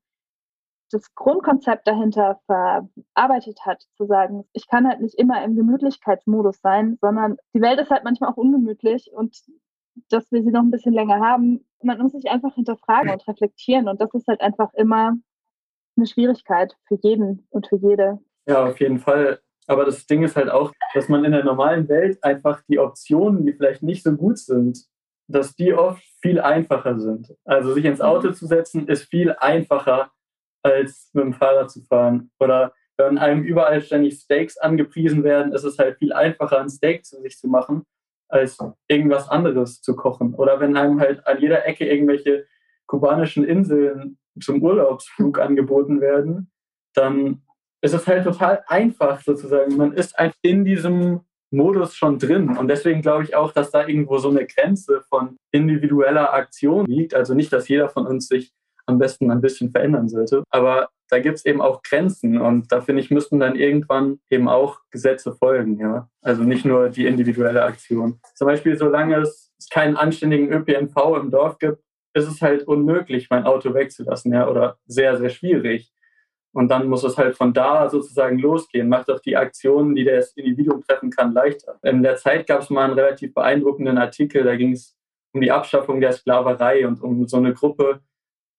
das Grundkonzept dahinter verarbeitet hat, zu sagen, ich kann halt nicht immer im Gemütlichkeitsmodus sein, sondern die Welt ist halt manchmal auch ungemütlich und dass wir sie noch ein bisschen länger haben. Man muss sich einfach hinterfragen und reflektieren und das ist halt einfach immer eine Schwierigkeit für jeden und für jede. Ja, auf jeden Fall. Aber das Ding ist halt auch, dass man in der normalen Welt einfach die Optionen, die vielleicht nicht so gut sind, dass die oft viel einfacher sind. Also sich ins Auto zu setzen, ist viel einfacher, als mit dem Fahrrad zu fahren. Oder wenn einem überall ständig Steaks angepriesen werden, ist es halt viel einfacher, ein Steak zu sich zu machen, als irgendwas anderes zu kochen. Oder wenn einem halt an jeder Ecke irgendwelche kubanischen Inseln zum Urlaubsflug angeboten werden, dann ist es halt total einfach sozusagen. Man ist einfach in diesem Modus schon drin. Und deswegen glaube ich auch, dass da irgendwo so eine Grenze von individueller Aktion liegt. Also nicht, dass jeder von uns sich am besten ein bisschen verändern sollte. Aber da gibt es eben auch Grenzen und da finde ich, müssten dann irgendwann eben auch Gesetze folgen, ja. Also nicht nur die individuelle Aktion. Zum Beispiel, solange es keinen anständigen ÖPNV im Dorf gibt, ist es halt unmöglich, mein Auto wegzulassen, ja, oder sehr, sehr schwierig. Und dann muss es halt von da sozusagen losgehen. Macht doch die Aktionen, die das Individuum treffen kann, leichter. In der Zeit gab es mal einen relativ beeindruckenden Artikel, da ging es um die Abschaffung der Sklaverei und um so eine Gruppe,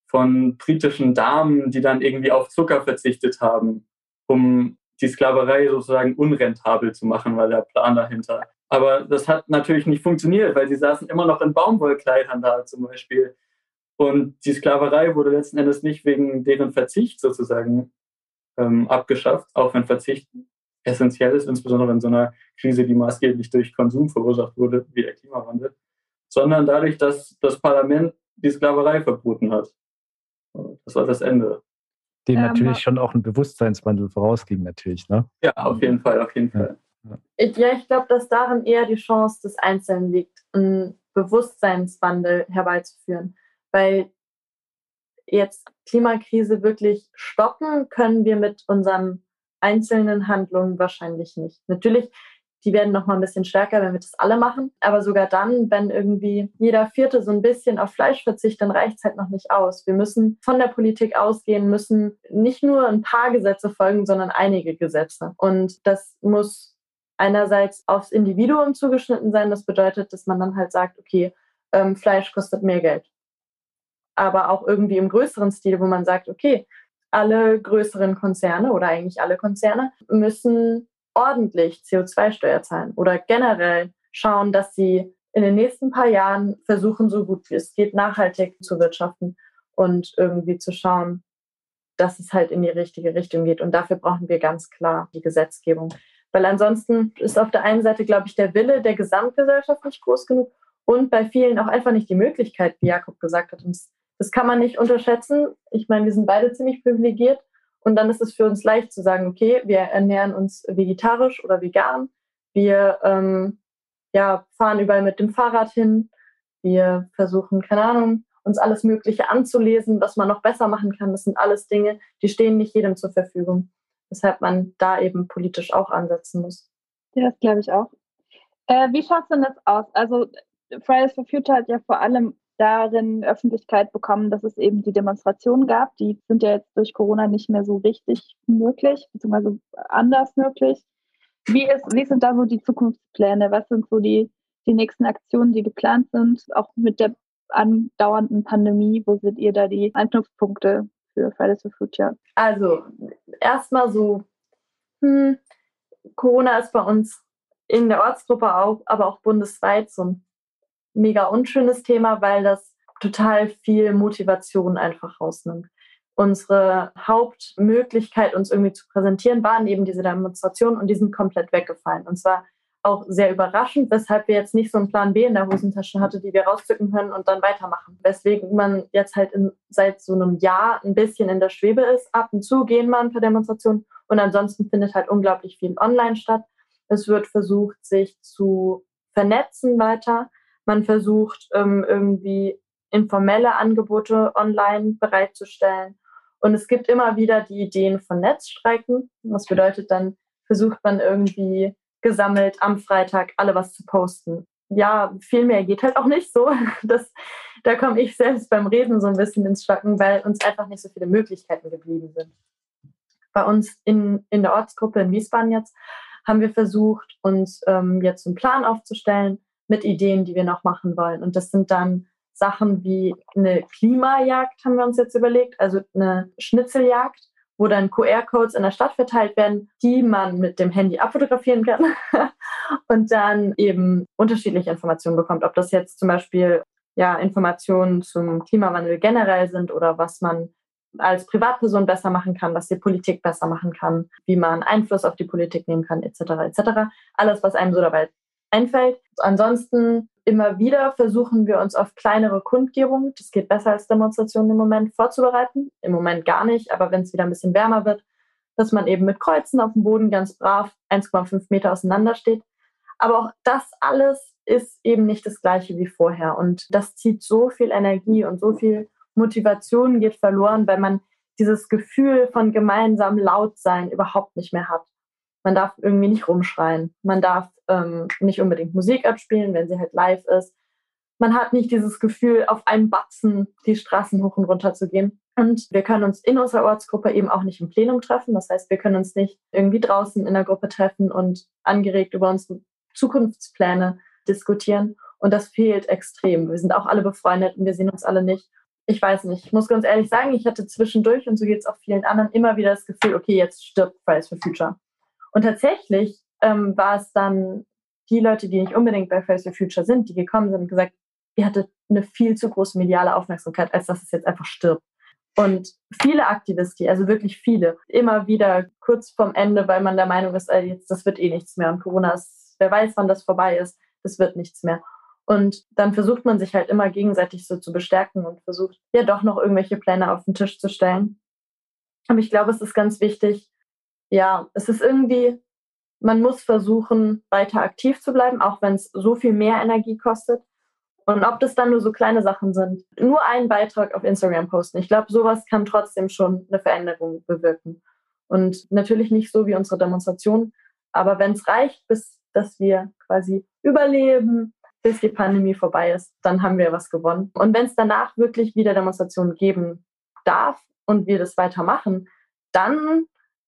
von britischen Damen, die dann irgendwie auf Zucker verzichtet haben, um die Sklaverei sozusagen unrentabel zu machen, weil der Plan dahinter. Aber das hat natürlich nicht funktioniert, weil sie saßen immer noch in Baumwollkleidern da zum Beispiel. Und die Sklaverei wurde letzten Endes nicht wegen deren Verzicht sozusagen ähm, abgeschafft, auch wenn Verzicht essentiell ist, insbesondere in so einer Krise, die maßgeblich durch Konsum verursacht wurde, wie der Klimawandel, sondern dadurch, dass das Parlament die Sklaverei verboten hat. Das war das Ende. Dem ähm, natürlich schon auch ein Bewusstseinswandel vorausging, natürlich, ne? Ja, auf jeden Fall, auf jeden Fall. Ja, ja ich glaube, dass darin eher die Chance des Einzelnen liegt, einen Bewusstseinswandel herbeizuführen. Weil jetzt Klimakrise wirklich stoppen können wir mit unseren einzelnen Handlungen wahrscheinlich nicht. Natürlich die werden noch mal ein bisschen stärker, wenn wir das alle machen. Aber sogar dann, wenn irgendwie jeder Vierte so ein bisschen auf Fleisch verzichtet, dann reicht es halt noch nicht aus. Wir müssen von der Politik ausgehen, müssen nicht nur ein paar Gesetze folgen, sondern einige Gesetze. Und das muss einerseits aufs Individuum zugeschnitten sein. Das bedeutet, dass man dann halt sagt, okay, ähm, Fleisch kostet mehr Geld. Aber auch irgendwie im größeren Stil, wo man sagt, okay, alle größeren Konzerne oder eigentlich alle Konzerne müssen ordentlich CO2-Steuer zahlen oder generell schauen, dass sie in den nächsten paar Jahren versuchen, so gut wie es geht, nachhaltig zu wirtschaften und irgendwie zu schauen, dass es halt in die richtige Richtung geht. Und dafür brauchen wir ganz klar die Gesetzgebung. Weil ansonsten ist auf der einen Seite, glaube ich, der Wille der Gesamtgesellschaft nicht groß genug und bei vielen auch einfach nicht die Möglichkeit, wie Jakob gesagt hat. Und das kann man nicht unterschätzen. Ich meine, wir sind beide ziemlich privilegiert und dann ist es für uns leicht zu sagen, okay, wir ernähren uns vegetarisch oder vegan. Wir ähm, ja, fahren überall mit dem Fahrrad hin. Wir versuchen, keine Ahnung, uns alles Mögliche anzulesen, was man noch besser machen kann. Das sind alles Dinge, die stehen nicht jedem zur Verfügung. Weshalb man da eben politisch auch ansetzen muss. Ja, das glaube ich auch. Äh, wie schaut es denn das aus? Also Fridays for Future hat ja vor allem darin Öffentlichkeit bekommen, dass es eben die Demonstrationen gab. Die sind ja jetzt durch Corona nicht mehr so richtig möglich, beziehungsweise anders möglich. Wie, ist, wie sind da so die Zukunftspläne? Was sind so die, die nächsten Aktionen, die geplant sind, auch mit der andauernden Pandemie? Wo seht ihr da die Anknüpfpunkte für Fridays for Future? Also, erstmal so, hm, Corona ist bei uns in der Ortsgruppe auch, aber auch bundesweit so ein mega unschönes Thema, weil das total viel Motivation einfach rausnimmt. Unsere Hauptmöglichkeit, uns irgendwie zu präsentieren, waren eben diese Demonstrationen und die sind komplett weggefallen. Und zwar auch sehr überraschend, weshalb wir jetzt nicht so einen Plan B in der Hosentasche hatte, die wir rauszücken können und dann weitermachen. Weswegen man jetzt halt in, seit so einem Jahr ein bisschen in der Schwebe ist. Ab und zu gehen ein paar Demonstrationen und ansonsten findet halt unglaublich viel online statt. Es wird versucht, sich zu vernetzen weiter. Man versucht ähm, irgendwie informelle Angebote online bereitzustellen. Und es gibt immer wieder die Ideen von Netzstreiken. Das bedeutet, dann versucht man irgendwie gesammelt am Freitag alle was zu posten. Ja, viel mehr geht halt auch nicht so. Das, da komme ich selbst beim Reden so ein bisschen ins Schwacken, weil uns einfach nicht so viele Möglichkeiten geblieben sind. Bei uns in, in der Ortsgruppe in Wiesbaden jetzt haben wir versucht, uns ähm, jetzt einen Plan aufzustellen, mit Ideen, die wir noch machen wollen. Und das sind dann Sachen wie eine Klimajagd, haben wir uns jetzt überlegt, also eine Schnitzeljagd, wo dann QR-Codes in der Stadt verteilt werden, die man mit dem Handy abfotografieren kann und dann eben unterschiedliche Informationen bekommt. Ob das jetzt zum Beispiel ja, Informationen zum Klimawandel generell sind oder was man als Privatperson besser machen kann, was die Politik besser machen kann, wie man Einfluss auf die Politik nehmen kann, etc. etc. Alles, was einem so dabei einfällt. Ansonsten immer wieder versuchen wir uns auf kleinere Kundgebungen, das geht besser als Demonstrationen im Moment, vorzubereiten. Im Moment gar nicht, aber wenn es wieder ein bisschen wärmer wird, dass man eben mit Kreuzen auf dem Boden ganz brav 1,5 Meter auseinander steht. Aber auch das alles ist eben nicht das gleiche wie vorher. Und das zieht so viel Energie und so viel Motivation geht verloren, weil man dieses Gefühl von gemeinsam laut sein überhaupt nicht mehr hat. Man darf irgendwie nicht rumschreien. Man darf ähm, nicht unbedingt Musik abspielen, wenn sie halt live ist. Man hat nicht dieses Gefühl, auf einem Batzen die Straßen hoch und runter zu gehen. Und wir können uns in unserer Ortsgruppe eben auch nicht im Plenum treffen. Das heißt, wir können uns nicht irgendwie draußen in der Gruppe treffen und angeregt über unsere Zukunftspläne diskutieren. Und das fehlt extrem. Wir sind auch alle befreundet und wir sehen uns alle nicht. Ich weiß nicht. Ich muss ganz ehrlich sagen, ich hatte zwischendurch, und so geht es auch vielen anderen, immer wieder das Gefühl, okay, jetzt stirbt Fridays for Future. Und tatsächlich ähm, war es dann die Leute, die nicht unbedingt bei Fridays for Future sind, die gekommen sind und gesagt, ihr hattet eine viel zu große mediale Aufmerksamkeit, als dass es jetzt einfach stirbt. Und viele Aktivisten, also wirklich viele, immer wieder kurz vorm Ende, weil man der Meinung ist, jetzt, das wird eh nichts mehr und Corona ist, wer weiß, wann das vorbei ist, das wird nichts mehr. Und dann versucht man sich halt immer gegenseitig so zu bestärken und versucht ja doch noch irgendwelche Pläne auf den Tisch zu stellen. Aber ich glaube, es ist ganz wichtig, ja, es ist irgendwie, man muss versuchen, weiter aktiv zu bleiben, auch wenn es so viel mehr Energie kostet. Und ob das dann nur so kleine Sachen sind, nur einen Beitrag auf Instagram posten. Ich glaube, sowas kann trotzdem schon eine Veränderung bewirken. Und natürlich nicht so wie unsere Demonstration, aber wenn es reicht, bis dass wir quasi überleben, bis die Pandemie vorbei ist, dann haben wir was gewonnen. Und wenn es danach wirklich wieder Demonstrationen geben darf und wir das weitermachen, dann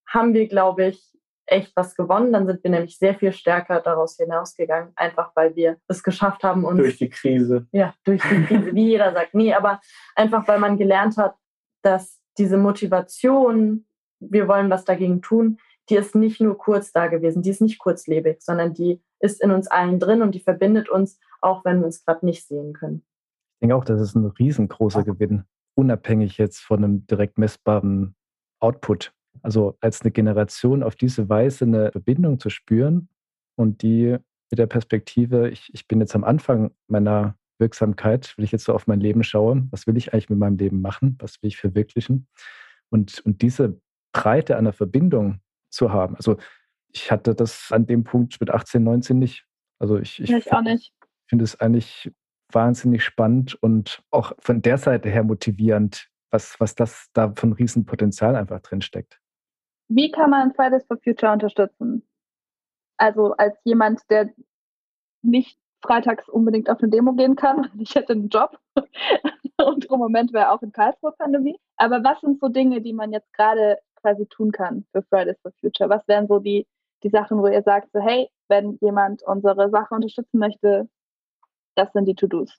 haben wir, glaube ich, echt was gewonnen. Dann sind wir nämlich sehr viel stärker daraus hinausgegangen, einfach weil wir es geschafft haben. Uns, durch die Krise. Ja, durch die Krise, wie jeder sagt. Nee, aber einfach weil man gelernt hat, dass diese Motivation, wir wollen was dagegen tun, die ist nicht nur kurz da gewesen, die ist nicht kurzlebig, sondern die ist in uns allen drin und die verbindet uns, auch wenn wir uns gerade nicht sehen können. Ich denke auch, das ist ein riesengroßer Gewinn, unabhängig jetzt von einem direkt messbaren Output. Also als eine Generation auf diese Weise eine Verbindung zu spüren und die mit der Perspektive, ich, ich bin jetzt am Anfang meiner Wirksamkeit, wenn ich jetzt so auf mein Leben schaue, was will ich eigentlich mit meinem Leben machen, was will ich verwirklichen? Und, und diese Breite einer Verbindung zu haben. Also ich hatte das an dem Punkt mit 18, 19 nicht. Also ich, ich, ich finde es eigentlich wahnsinnig spannend und auch von der Seite her motivierend, was, was das da von Riesenpotenzial einfach drin steckt. Wie kann man Fridays for Future unterstützen? Also als jemand, der nicht freitags unbedingt auf eine Demo gehen kann. Ich hätte einen Job und im Moment wäre auch in Karlsruhe Pandemie. Aber was sind so Dinge, die man jetzt gerade quasi tun kann für Fridays for Future? Was wären so die, die Sachen, wo ihr sagt, so hey, wenn jemand unsere Sache unterstützen möchte, das sind die To-Dos?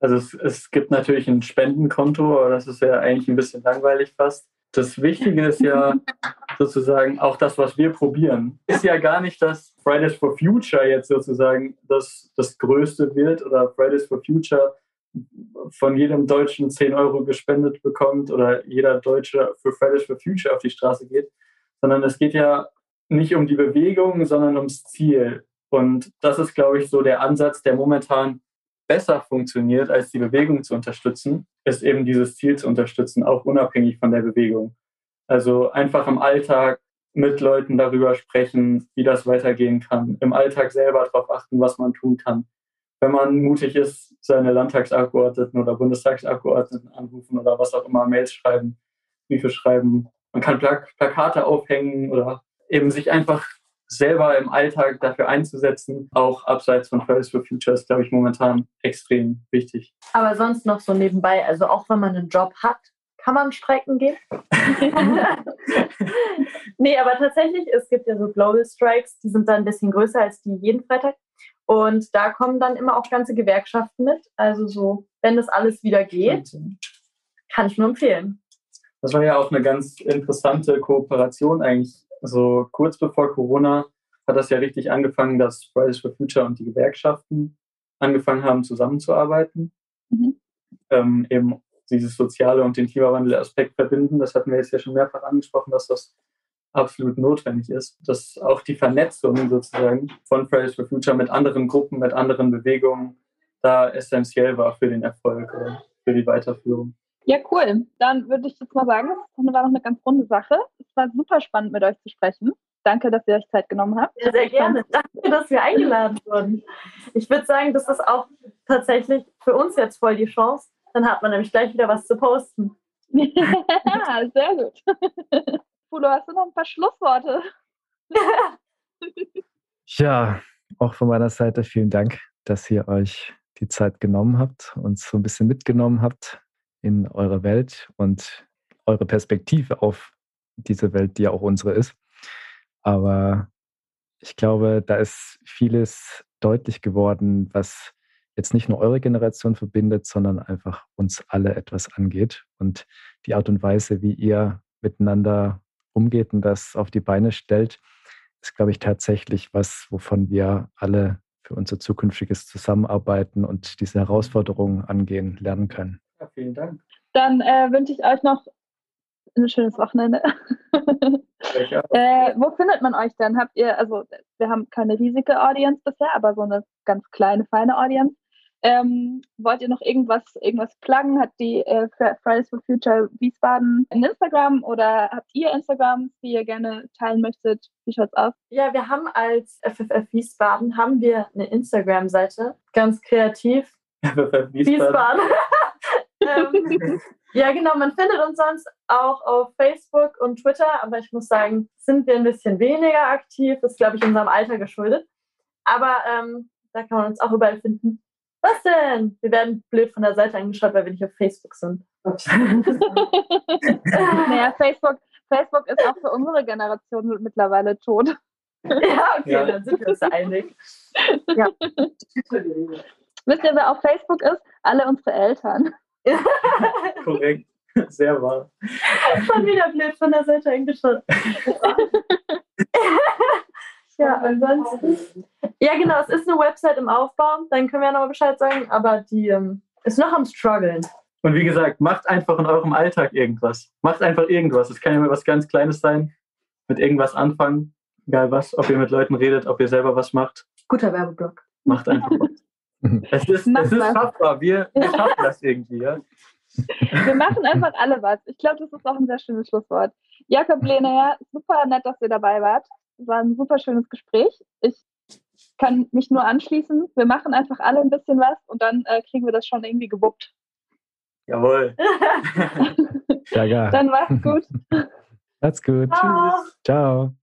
Also es, es gibt natürlich ein Spendenkonto, aber das ist ja eigentlich ein bisschen langweilig fast. Das Wichtige ist ja sozusagen auch das, was wir probieren. Ist ja gar nicht, dass Fridays for Future jetzt sozusagen das, das Größte wird oder Fridays for Future von jedem Deutschen 10 Euro gespendet bekommt oder jeder Deutsche für Fridays for Future auf die Straße geht, sondern es geht ja nicht um die Bewegung, sondern ums Ziel. Und das ist, glaube ich, so der Ansatz, der momentan besser funktioniert, als die Bewegung zu unterstützen, ist eben dieses Ziel zu unterstützen, auch unabhängig von der Bewegung. Also einfach im Alltag mit Leuten darüber sprechen, wie das weitergehen kann. Im Alltag selber darauf achten, was man tun kann. Wenn man mutig ist, seine Landtagsabgeordneten oder Bundestagsabgeordneten anrufen oder was auch immer, Mails schreiben, Briefe schreiben. Man kann Plak Plakate aufhängen oder eben sich einfach selber im Alltag dafür einzusetzen, auch abseits von Fridays for Future, ist, glaube ich, momentan extrem wichtig. Aber sonst noch so nebenbei, also auch wenn man einen Job hat, kann man streiken gehen? nee, aber tatsächlich, es gibt ja so Global Strikes, die sind dann ein bisschen größer als die jeden Freitag. Und da kommen dann immer auch ganze Gewerkschaften mit. Also so, wenn das alles wieder geht, kann ich nur empfehlen. Das war ja auch eine ganz interessante Kooperation eigentlich also kurz bevor Corona hat das ja richtig angefangen, dass Fridays for Future und die Gewerkschaften angefangen haben, zusammenzuarbeiten. Mhm. Ähm, eben dieses soziale und den Klimawandel-Aspekt verbinden. Das hatten wir jetzt ja schon mehrfach angesprochen, dass das absolut notwendig ist, dass auch die Vernetzung sozusagen von Fridays for Future mit anderen Gruppen, mit anderen Bewegungen da essentiell war für den Erfolg oder für die Weiterführung. Ja, cool. Dann würde ich jetzt mal sagen, das war noch eine ganz runde Sache. Es war super spannend, mit euch zu sprechen. Danke, dass ihr euch Zeit genommen habt. Ja, sehr gerne. Danke, dass wir eingeladen wurden. Ich würde sagen, das ist auch tatsächlich für uns jetzt voll die Chance. Dann hat man nämlich gleich wieder was zu posten. ja, sehr gut. Fulo, hast du noch ein paar Schlussworte? ja, auch von meiner Seite vielen Dank, dass ihr euch die Zeit genommen habt, und so ein bisschen mitgenommen habt in eure Welt und eure Perspektive auf diese Welt, die ja auch unsere ist. Aber ich glaube, da ist vieles deutlich geworden, was jetzt nicht nur eure Generation verbindet, sondern einfach uns alle etwas angeht. Und die Art und Weise, wie ihr miteinander umgeht und das auf die Beine stellt, ist, glaube ich, tatsächlich was, wovon wir alle für unser zukünftiges Zusammenarbeiten und diese Herausforderungen angehen lernen können. Ja, vielen Dank. Dann äh, wünsche ich euch noch ein schönes Wochenende. äh, wo findet man euch denn? Habt ihr, also wir haben keine riesige Audience bisher, aber so eine ganz kleine, feine Audience. Ähm, wollt ihr noch irgendwas, irgendwas pluggen? Hat die äh, Fridays for Future Wiesbaden ein Instagram oder habt ihr Instagram, die ihr gerne teilen möchtet? Wie schaut's aus? Ja, wir haben als FFF Wiesbaden haben wir eine Instagram-Seite, ganz kreativ. FFF Wiesbaden. Wiesbaden ähm, ja, genau. Man findet uns sonst auch auf Facebook und Twitter, aber ich muss sagen, sind wir ein bisschen weniger aktiv. Das ist, glaube ich, unserem Alter geschuldet. Aber ähm, da kann man uns auch überall finden. Was denn? Wir werden blöd von der Seite angeschaut, weil wir nicht auf Facebook sind. naja, Facebook, Facebook ist auch für unsere Generation mittlerweile tot. Ja, okay, ja. dann sind wir uns einig. Ja. Wisst ihr, wer auf Facebook ist? Alle unsere Eltern. Korrekt. Sehr wahr. Schon wieder blöd von der Seite eingeschaut. ja, ansonsten. Ja, genau, es ist eine Website im Aufbau, dann können wir ja nochmal Bescheid sagen, aber die ähm, ist noch am struggeln. Und wie gesagt, macht einfach in eurem Alltag irgendwas. Macht einfach irgendwas. Es kann ja mal was ganz Kleines sein, mit irgendwas anfangen, egal was, ob ihr mit Leuten redet, ob ihr selber was macht. Guter Werbeblock. Macht einfach was. Es ist, es ist schaffbar. Wir, wir schaffen das irgendwie, ja. Wir machen einfach alle was. Ich glaube, das ist auch ein sehr schönes Schlusswort. Jakob Lehner, super nett, dass ihr dabei wart. War ein super schönes Gespräch. Ich kann mich nur anschließen. Wir machen einfach alle ein bisschen was und dann äh, kriegen wir das schon irgendwie gewuppt. Jawohl. ja, ja. Dann macht's gut. Macht's gut. Ciao. Tschüss. Ciao.